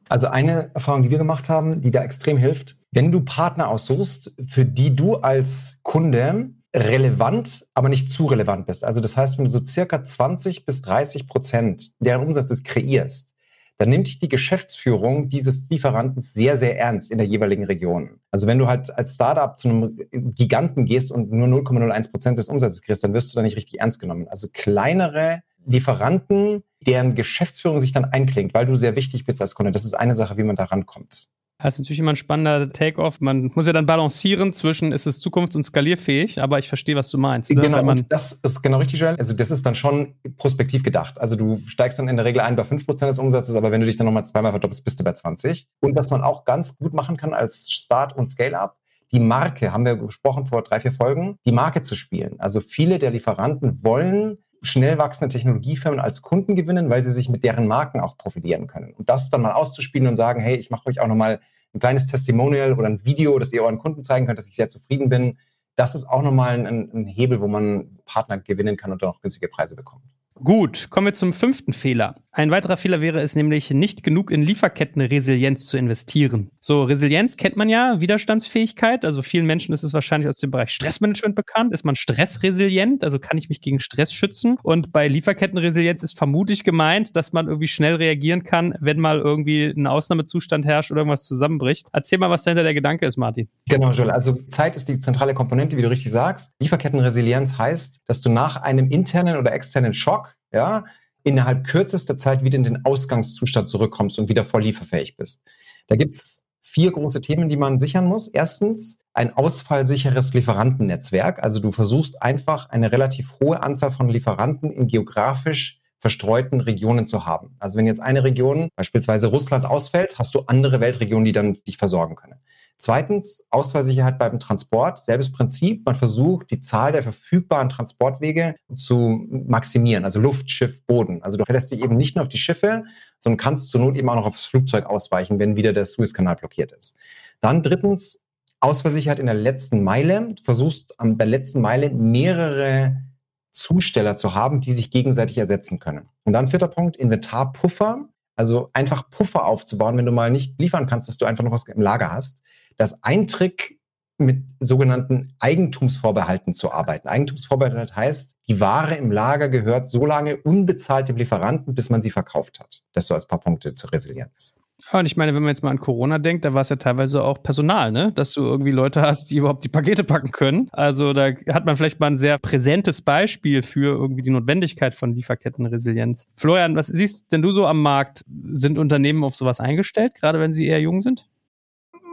Speaker 2: Also eine Erfahrung, die wir gemacht haben, die da extrem hilft, wenn du Partner aussuchst, für die du als Kunde relevant, aber nicht zu relevant bist. Also das heißt, wenn du so circa 20 bis 30 Prozent deren Umsatzes kreierst, dann nimmt die Geschäftsführung dieses Lieferanten sehr, sehr ernst in der jeweiligen Region. Also wenn du halt als Startup zu einem Giganten gehst und nur 0,01 Prozent des Umsatzes kriegst, dann wirst du da nicht richtig ernst genommen. Also kleinere Lieferanten, deren Geschäftsführung sich dann einklingt, weil du sehr wichtig bist als Kunde. Das ist eine Sache, wie man da rankommt.
Speaker 1: Das ist natürlich immer ein spannender Take-off. Man muss ja dann balancieren zwischen, ist es zukunfts- und skalierfähig, aber ich verstehe, was du meinst.
Speaker 2: Ne? Genau, und das ist genau richtig, Joel. Also das ist dann schon prospektiv gedacht. Also du steigst dann in der Regel ein bei 5% des Umsatzes, aber wenn du dich dann nochmal zweimal verdoppelst, bist du bei 20. Und was man auch ganz gut machen kann als Start- und Scale-Up, die Marke, haben wir gesprochen vor drei, vier Folgen, die Marke zu spielen. Also viele der Lieferanten wollen schnell wachsende Technologiefirmen als Kunden gewinnen, weil sie sich mit deren Marken auch profilieren können. Und das dann mal auszuspielen und sagen, hey, ich mache euch auch nochmal ein kleines Testimonial oder ein Video, das ihr euren Kunden zeigen könnt, dass ich sehr zufrieden bin. Das ist auch nochmal ein, ein Hebel, wo man Partner gewinnen kann und auch günstige Preise bekommt.
Speaker 1: Gut, kommen wir zum fünften Fehler. Ein weiterer Fehler wäre es nämlich, nicht genug in Lieferkettenresilienz zu investieren. So, Resilienz kennt man ja, Widerstandsfähigkeit. Also vielen Menschen ist es wahrscheinlich aus dem Bereich Stressmanagement bekannt. Ist man stressresilient? Also kann ich mich gegen Stress schützen? Und bei Lieferkettenresilienz ist vermutlich gemeint, dass man irgendwie schnell reagieren kann, wenn mal irgendwie ein Ausnahmezustand herrscht oder irgendwas zusammenbricht. Erzähl mal, was dahinter der Gedanke ist, Martin.
Speaker 2: Genau, Joel. Also Zeit ist die zentrale Komponente, wie du richtig sagst. Lieferkettenresilienz heißt, dass du nach einem internen oder externen Schock ja, innerhalb kürzester Zeit wieder in den Ausgangszustand zurückkommst und wieder voll lieferfähig bist. Da gibt es vier große Themen, die man sichern muss. Erstens ein ausfallsicheres Lieferantennetzwerk. Also du versuchst einfach eine relativ hohe Anzahl von Lieferanten in geografisch verstreuten Regionen zu haben. Also wenn jetzt eine Region, beispielsweise Russland, ausfällt, hast du andere Weltregionen, die dann dich versorgen können. Zweitens, Ausfallsicherheit beim Transport. Selbes Prinzip. Man versucht, die Zahl der verfügbaren Transportwege zu maximieren. Also Luft, Schiff, Boden. Also du verlässt dich eben nicht nur auf die Schiffe, sondern kannst zur Not eben auch noch aufs Flugzeug ausweichen, wenn wieder der Suezkanal blockiert ist. Dann drittens, Ausfallsicherheit in der letzten Meile. Du versuchst an der letzten Meile mehrere Zusteller zu haben, die sich gegenseitig ersetzen können. Und dann vierter Punkt, Inventarpuffer. Also einfach Puffer aufzubauen, wenn du mal nicht liefern kannst, dass du einfach noch was im Lager hast dass ein Trick mit sogenannten Eigentumsvorbehalten zu arbeiten. Eigentumsvorbehalt heißt, die Ware im Lager gehört so lange unbezahlt dem Lieferanten, bis man sie verkauft hat. Das so als paar Punkte zur Resilienz.
Speaker 1: Ja, und ich meine, wenn man jetzt mal an Corona denkt, da war es ja teilweise auch Personal, ne? Dass du irgendwie Leute hast, die überhaupt die Pakete packen können. Also da hat man vielleicht mal ein sehr präsentes Beispiel für irgendwie die Notwendigkeit von Lieferkettenresilienz. Florian, was siehst denn du so am Markt? Sind Unternehmen auf sowas eingestellt, gerade wenn sie eher jung sind?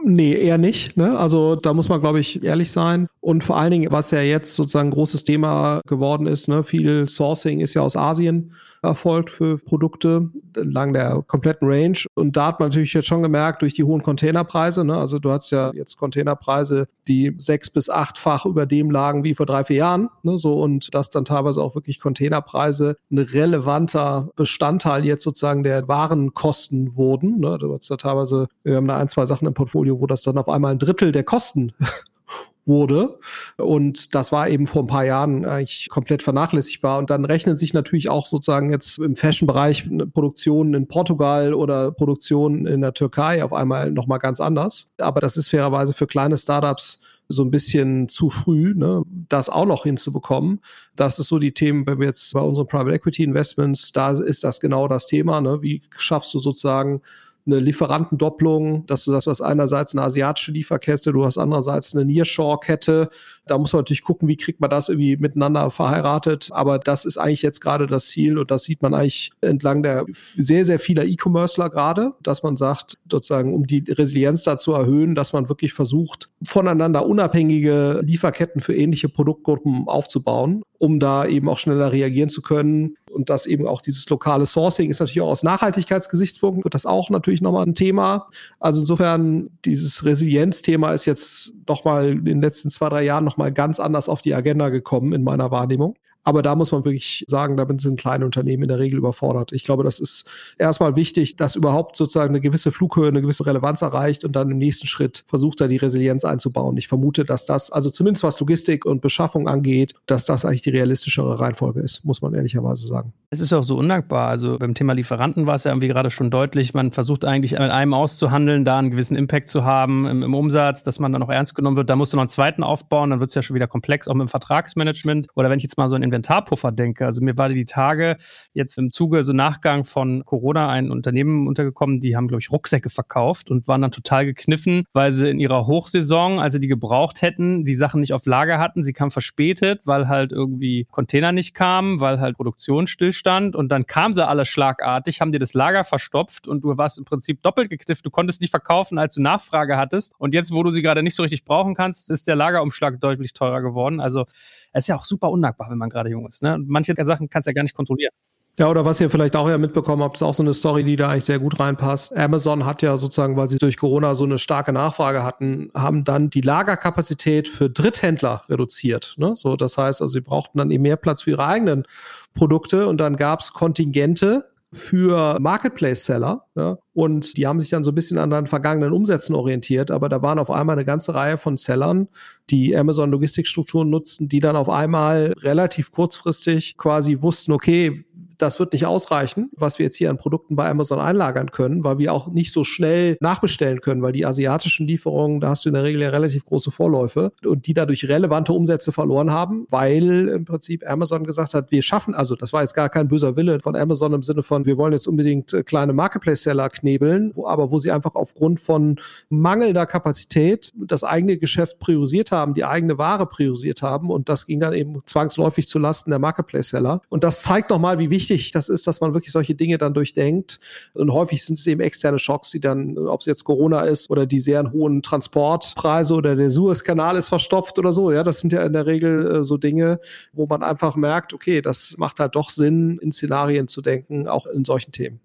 Speaker 3: Nee, eher nicht. Ne? Also da muss man, glaube ich, ehrlich sein. Und vor allen Dingen, was ja jetzt sozusagen ein großes Thema geworden ist, ne? viel Sourcing ist ja aus Asien erfolgt für Produkte entlang der kompletten Range. Und da hat man natürlich jetzt schon gemerkt, durch die hohen Containerpreise, ne? also du hast ja jetzt Containerpreise, die sechs bis achtfach über dem lagen wie vor drei, vier Jahren. Ne? So, und dass dann teilweise auch wirklich Containerpreise ein relevanter Bestandteil jetzt sozusagen der Warenkosten wurden. Ne? Du hast da teilweise, wir haben da ein, zwei Sachen im Portfolio, wo das dann auf einmal ein Drittel der Kosten wurde. Und das war eben vor ein paar Jahren eigentlich komplett vernachlässigbar. Und dann rechnen sich natürlich auch sozusagen jetzt im Fashion-Bereich Produktionen in Portugal oder Produktionen in der Türkei auf einmal nochmal ganz anders. Aber das ist fairerweise für kleine Startups so ein bisschen zu früh, ne, das auch noch hinzubekommen. Das ist so die Themen, wenn wir jetzt bei unseren Private Equity Investments, da ist das genau das Thema. Ne? Wie schaffst du sozusagen eine Lieferantendopplung, dass du das, was einerseits eine asiatische Lieferkette, du hast andererseits eine Nearshore-Kette. Da muss man natürlich gucken, wie kriegt man das irgendwie miteinander verheiratet. Aber das ist eigentlich jetzt gerade das Ziel und das sieht man eigentlich entlang der sehr, sehr vieler E-Commercer gerade, dass man sagt, sozusagen, um die Resilienz da zu erhöhen, dass man wirklich versucht, voneinander unabhängige Lieferketten für ähnliche Produktgruppen aufzubauen, um da eben auch schneller reagieren zu können und das eben auch dieses lokale Sourcing ist natürlich auch aus Nachhaltigkeitsgesichtspunkten wird das auch natürlich nochmal ein Thema. Also insofern dieses Resilienzthema ist jetzt nochmal in den letzten zwei, drei Jahren nochmal ganz anders auf die Agenda gekommen in meiner Wahrnehmung. Aber da muss man wirklich sagen, damit sind kleine Unternehmen in der Regel überfordert. Ich glaube, das ist erstmal wichtig, dass überhaupt sozusagen eine gewisse Flughöhe, eine gewisse Relevanz erreicht und dann im nächsten Schritt versucht er die Resilienz einzubauen. Ich vermute, dass das, also zumindest was Logistik und Beschaffung angeht, dass das eigentlich die realistischere Reihenfolge ist, muss man ehrlicherweise sagen.
Speaker 1: Es ist auch so undankbar. Also beim Thema Lieferanten war es ja irgendwie gerade schon deutlich. Man versucht eigentlich mit einem auszuhandeln, da einen gewissen Impact zu haben im, im Umsatz, dass man dann auch ernst genommen wird. Da musst du noch einen zweiten aufbauen, dann wird es ja schon wieder komplex, auch mit dem Vertragsmanagement. Oder wenn ich jetzt mal so ein Inventarpuffer denke. Also mir war die Tage jetzt im Zuge, so Nachgang von Corona, ein Unternehmen untergekommen, die haben, glaube ich, Rucksäcke verkauft und waren dann total gekniffen, weil sie in ihrer Hochsaison, als sie die gebraucht hätten, die Sachen nicht auf Lager hatten. Sie kamen verspätet, weil halt irgendwie Container nicht kamen, weil halt Produktion stillstand und dann kamen sie alle schlagartig, haben dir das Lager verstopft und du warst im Prinzip doppelt geknifft. Du konntest nicht verkaufen, als du Nachfrage hattest. Und jetzt, wo du sie gerade nicht so richtig brauchen kannst, ist der Lagerumschlag deutlich teurer geworden. Also es ist ja auch super undankbar, wenn man gerade jung ist. Ne? Manche der Sachen kannst du ja gar nicht kontrollieren.
Speaker 3: Ja, oder was ihr vielleicht auch ja mitbekommen habt, ist auch so eine Story, die da eigentlich sehr gut reinpasst. Amazon hat ja sozusagen, weil sie durch Corona so eine starke Nachfrage hatten, haben dann die Lagerkapazität für Dritthändler reduziert. Ne? So, das heißt, also sie brauchten dann eben mehr Platz für ihre eigenen Produkte und dann gab es Kontingente für Marketplace-Seller. Ja? Und die haben sich dann so ein bisschen an den vergangenen Umsätzen orientiert, aber da waren auf einmal eine ganze Reihe von Sellern, die Amazon Logistikstrukturen nutzten, die dann auf einmal relativ kurzfristig quasi wussten, okay, das wird nicht ausreichen, was wir jetzt hier an Produkten bei Amazon einlagern können, weil wir auch nicht so schnell nachbestellen können, weil die asiatischen Lieferungen, da hast du in der Regel ja relativ große Vorläufe und die dadurch relevante Umsätze verloren haben, weil im Prinzip Amazon gesagt hat, wir schaffen, also das war jetzt gar kein böser Wille von Amazon im Sinne von, wir wollen jetzt unbedingt äh, kleine Marketplace-Seller knebeln, wo, aber wo sie einfach aufgrund von mangelnder Kapazität das eigene Geschäft priorisiert haben, die eigene Ware priorisiert haben und das ging dann eben zwangsläufig zu Lasten der Marketplace-Seller. Und das zeigt nochmal, wie wichtig wichtig das ist, dass man wirklich solche Dinge dann durchdenkt. Und häufig sind es eben externe Schocks, die dann, ob es jetzt Corona ist oder die sehr hohen Transportpreise oder der Suezkanal ist verstopft oder so. Ja, das sind ja in der Regel äh, so Dinge, wo man einfach merkt, okay, das macht halt doch Sinn, in Szenarien zu denken, auch in solchen Themen.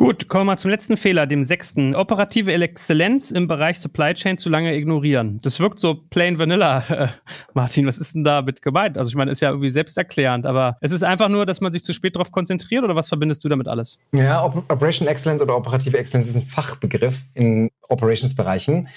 Speaker 1: Gut, kommen wir mal zum letzten Fehler, dem sechsten. Operative Exzellenz im Bereich Supply Chain zu lange ignorieren. Das wirkt so plain vanilla. Martin, was ist denn damit gemeint? Also ich meine, ist ja irgendwie selbsterklärend, aber es ist einfach nur, dass man sich zu spät darauf konzentriert oder was verbindest du damit alles?
Speaker 2: Ja, Operation Excellence oder operative Excellence ist ein Fachbegriff in Operations-Bereichen.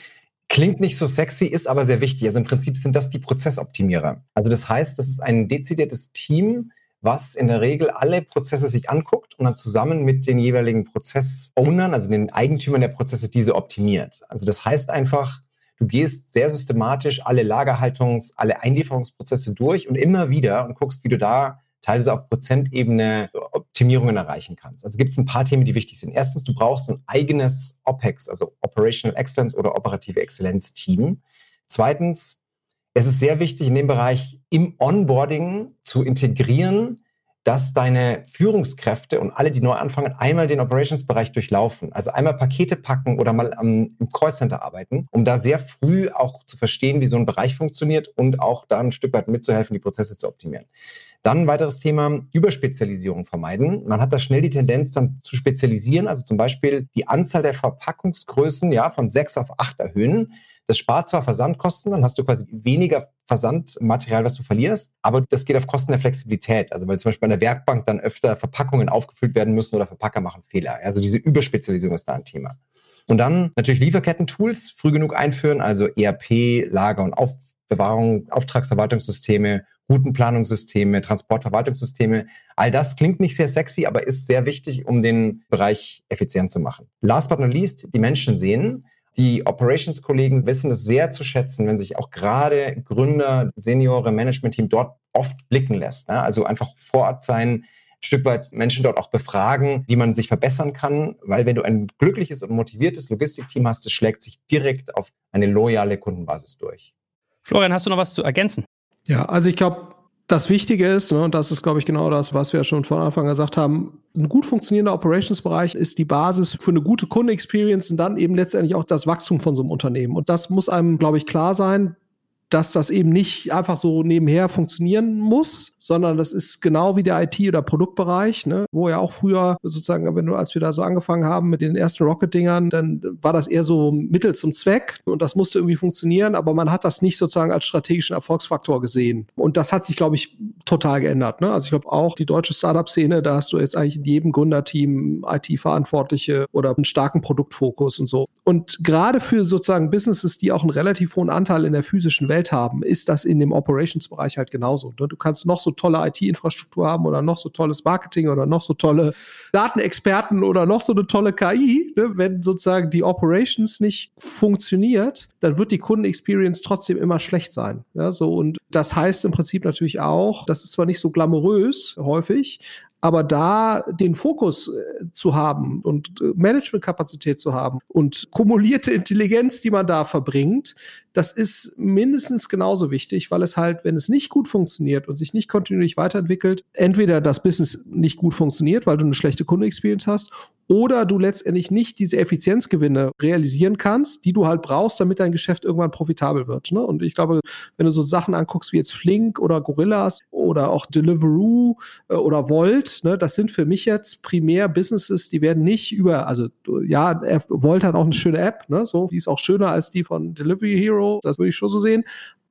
Speaker 2: Klingt nicht so sexy, ist aber sehr wichtig. Also im Prinzip sind das die Prozessoptimierer. Also das heißt, das ist ein dezidiertes Team, was in der Regel alle Prozesse sich anguckt und dann zusammen mit den jeweiligen Prozessownern, also den Eigentümern der Prozesse, diese optimiert. Also das heißt einfach, du gehst sehr systematisch alle Lagerhaltungs-, alle Einlieferungsprozesse durch und immer wieder und guckst, wie du da teilweise auf Prozentebene Optimierungen erreichen kannst. Also gibt es ein paar Themen, die wichtig sind. Erstens, du brauchst ein eigenes OPEX, also Operational Excellence oder operative Exzellenz-Team. Zweitens, es ist sehr wichtig, in dem Bereich im Onboarding zu integrieren, dass deine Führungskräfte und alle, die neu anfangen, einmal den Operations-Bereich durchlaufen. Also einmal Pakete packen oder mal am, im Callcenter arbeiten, um da sehr früh auch zu verstehen, wie so ein Bereich funktioniert und auch da ein Stück weit mitzuhelfen, die Prozesse zu optimieren. Dann ein weiteres Thema, Überspezialisierung vermeiden. Man hat da schnell die Tendenz dann zu spezialisieren, also zum Beispiel die Anzahl der Verpackungsgrößen ja, von sechs auf acht erhöhen das spart zwar Versandkosten, dann hast du quasi weniger Versandmaterial, was du verlierst, aber das geht auf Kosten der Flexibilität. Also weil zum Beispiel an der Werkbank dann öfter Verpackungen aufgefüllt werden müssen oder Verpacker machen Fehler. Also diese Überspezialisierung ist da ein Thema. Und dann natürlich Lieferketten-Tools früh genug einführen, also ERP, Lager- und Aufbewahrung, Auftragsverwaltungssysteme, Routenplanungssysteme, Transportverwaltungssysteme. All das klingt nicht sehr sexy, aber ist sehr wichtig, um den Bereich effizient zu machen. Last but not least, die Menschen sehen. Die Operations-Kollegen wissen es sehr zu schätzen, wenn sich auch gerade Gründer, Seniore, Management-Team dort oft blicken lässt. Ne? Also einfach vor Ort sein, ein Stück weit Menschen dort auch befragen, wie man sich verbessern kann, weil wenn du ein glückliches und motiviertes Logistikteam hast, das schlägt sich direkt auf eine loyale Kundenbasis durch.
Speaker 1: Florian, hast du noch was zu ergänzen?
Speaker 3: Ja, also ich glaube, das Wichtige ist, ne, und das ist, glaube ich, genau das, was wir schon von Anfang gesagt haben, ein gut funktionierender Operationsbereich ist die Basis für eine gute Kundenexperience und dann eben letztendlich auch das Wachstum von so einem Unternehmen. Und das muss einem, glaube ich, klar sein dass das eben nicht einfach so nebenher funktionieren muss, sondern das ist genau wie der IT- oder Produktbereich, ne, wo ja auch früher sozusagen, wenn du, als wir da so angefangen haben mit den ersten Rocket-Dingern, dann war das eher so Mittel zum Zweck und das musste irgendwie funktionieren, aber man hat das nicht sozusagen als strategischen Erfolgsfaktor gesehen. Und das hat sich, glaube ich, total geändert. Ne? Also ich glaube auch die deutsche Startup-Szene, da hast du jetzt eigentlich in jedem Gründerteam IT-Verantwortliche oder einen starken Produktfokus und so. Und gerade für sozusagen Businesses, die auch einen relativ hohen Anteil in der physischen Welt Geld haben, ist das in dem Operations-Bereich halt genauso. Ne? Du kannst noch so tolle IT-Infrastruktur haben oder noch so tolles Marketing oder noch so tolle Datenexperten oder noch so eine tolle KI. Ne? Wenn sozusagen die Operations nicht funktioniert, dann wird die Kundenexperience trotzdem immer schlecht sein. Ja, so und das heißt im Prinzip natürlich auch, das ist zwar nicht so glamourös häufig, aber da den Fokus äh, zu haben und äh, Managementkapazität zu haben und kumulierte Intelligenz, die man da verbringt, das ist mindestens genauso wichtig, weil es halt, wenn es nicht gut funktioniert und sich nicht kontinuierlich weiterentwickelt, entweder das Business nicht gut funktioniert, weil du eine schlechte Kundenexperience hast, oder du letztendlich nicht diese Effizienzgewinne realisieren kannst, die du halt brauchst, damit dein Geschäft irgendwann profitabel wird. Ne? Und ich glaube, wenn du so Sachen anguckst wie jetzt Flink oder Gorillas oder auch Deliveroo äh, oder Volt, ne, das sind für mich jetzt primär Businesses, die werden nicht über, also ja, Volt hat auch eine schöne App, ne, so, die ist auch schöner als die von Delivery Hero Euro, das würde ich schon so sehen.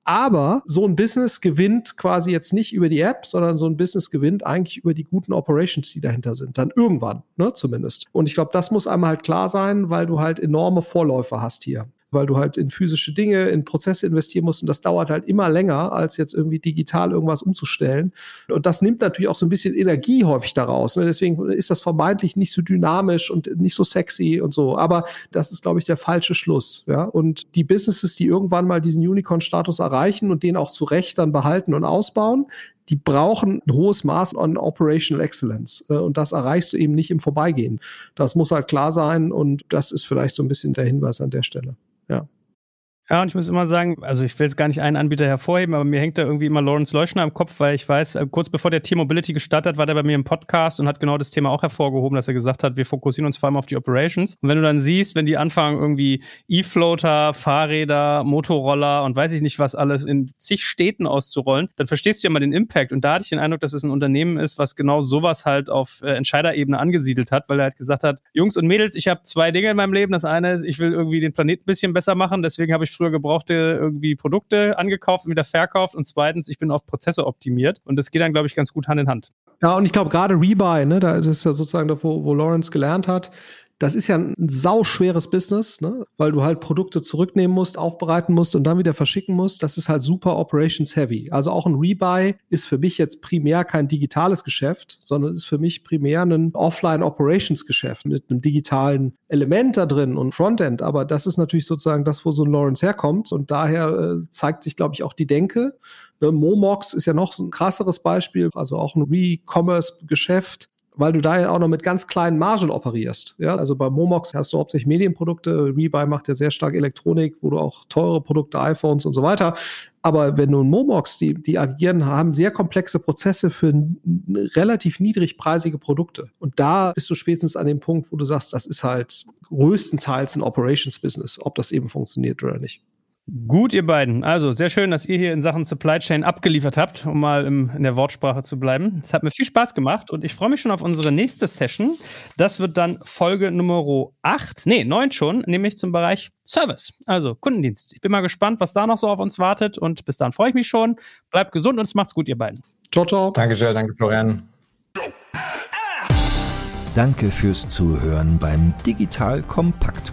Speaker 3: Aber so ein Business gewinnt quasi jetzt nicht über die App, sondern so ein Business gewinnt eigentlich über die guten Operations, die dahinter sind. Dann irgendwann, ne, zumindest. Und ich glaube, das muss einmal halt klar sein, weil du halt enorme Vorläufer hast hier weil du halt in physische Dinge, in Prozesse investieren musst und das dauert halt immer länger, als jetzt irgendwie digital irgendwas umzustellen. Und das nimmt natürlich auch so ein bisschen Energie häufig daraus. Ne? Deswegen ist das vermeintlich nicht so dynamisch und nicht so sexy und so. Aber das ist, glaube ich, der falsche Schluss. Ja? Und die Businesses, die irgendwann mal diesen Unicorn-Status erreichen und den auch zu Recht dann behalten und ausbauen, die brauchen ein hohes Maß an Operational Excellence. Äh, und das erreichst du eben nicht im Vorbeigehen. Das muss halt klar sein und das ist vielleicht so ein bisschen der Hinweis an der Stelle. Ja.
Speaker 1: Ja, und ich muss immer sagen, also ich will jetzt gar nicht einen Anbieter hervorheben, aber mir hängt da irgendwie immer Lawrence Leuschner im Kopf, weil ich weiß, äh, kurz bevor der Tier Mobility gestartet hat, war der bei mir im Podcast und hat genau das Thema auch hervorgehoben, dass er gesagt hat, wir fokussieren uns vor allem auf die Operations. Und wenn du dann siehst, wenn die anfangen, irgendwie E-Floater, Fahrräder, Motorroller und weiß ich nicht was alles in zig Städten auszurollen, dann verstehst du ja mal den Impact. Und da hatte ich den Eindruck, dass es ein Unternehmen ist, was genau sowas halt auf äh, Entscheiderebene angesiedelt hat, weil er halt gesagt hat, Jungs und Mädels, ich habe zwei Dinge in meinem Leben. Das eine ist, ich will irgendwie den Planeten ein bisschen besser machen, deswegen habe ich früher gebrauchte irgendwie Produkte angekauft und wieder verkauft und zweitens, ich bin auf Prozesse optimiert und das geht dann, glaube ich, ganz gut Hand in Hand.
Speaker 3: Ja, und ich glaube gerade Rebuy, ne, da ist es ja sozusagen da, wo, wo Lawrence gelernt hat, das ist ja ein sauschweres Business, ne? weil du halt Produkte zurücknehmen musst, aufbereiten musst und dann wieder verschicken musst. Das ist halt super operations heavy. Also auch ein Rebuy ist für mich jetzt primär kein digitales Geschäft, sondern ist für mich primär ein Offline Operations Geschäft mit einem digitalen Element da drin und Frontend. Aber das ist natürlich sozusagen das, wo so ein Lawrence herkommt. Und daher äh, zeigt sich, glaube ich, auch die Denke. Ne, Momox ist ja noch ein krasseres Beispiel, also auch ein Re-Commerce-Geschäft, weil du da ja auch noch mit ganz kleinen Margen operierst. Ja, also bei Momox hast du hauptsächlich Medienprodukte. Rebuy macht ja sehr stark Elektronik, wo du auch teure Produkte, iPhones und so weiter. Aber wenn du ein Momox, die, die agieren, haben sehr komplexe Prozesse für relativ niedrigpreisige Produkte. Und da bist du spätestens an dem Punkt, wo du sagst, das ist halt größtenteils ein Operations-Business, ob das eben funktioniert oder nicht.
Speaker 1: Gut, ihr beiden. Also sehr schön, dass ihr hier in Sachen Supply Chain abgeliefert habt, um mal im, in der Wortsprache zu bleiben. Es hat mir viel Spaß gemacht und ich freue mich schon auf unsere nächste Session. Das wird dann Folge Nummer 8, nee, 9 schon, nämlich zum Bereich Service, also Kundendienst. Ich bin mal gespannt, was da noch so auf uns wartet und bis dann freue ich mich schon. Bleibt gesund und es macht's gut, ihr beiden.
Speaker 2: Ciao, ciao. Danke, Jill, danke, Florian.
Speaker 4: Danke fürs Zuhören beim Digital Kompakt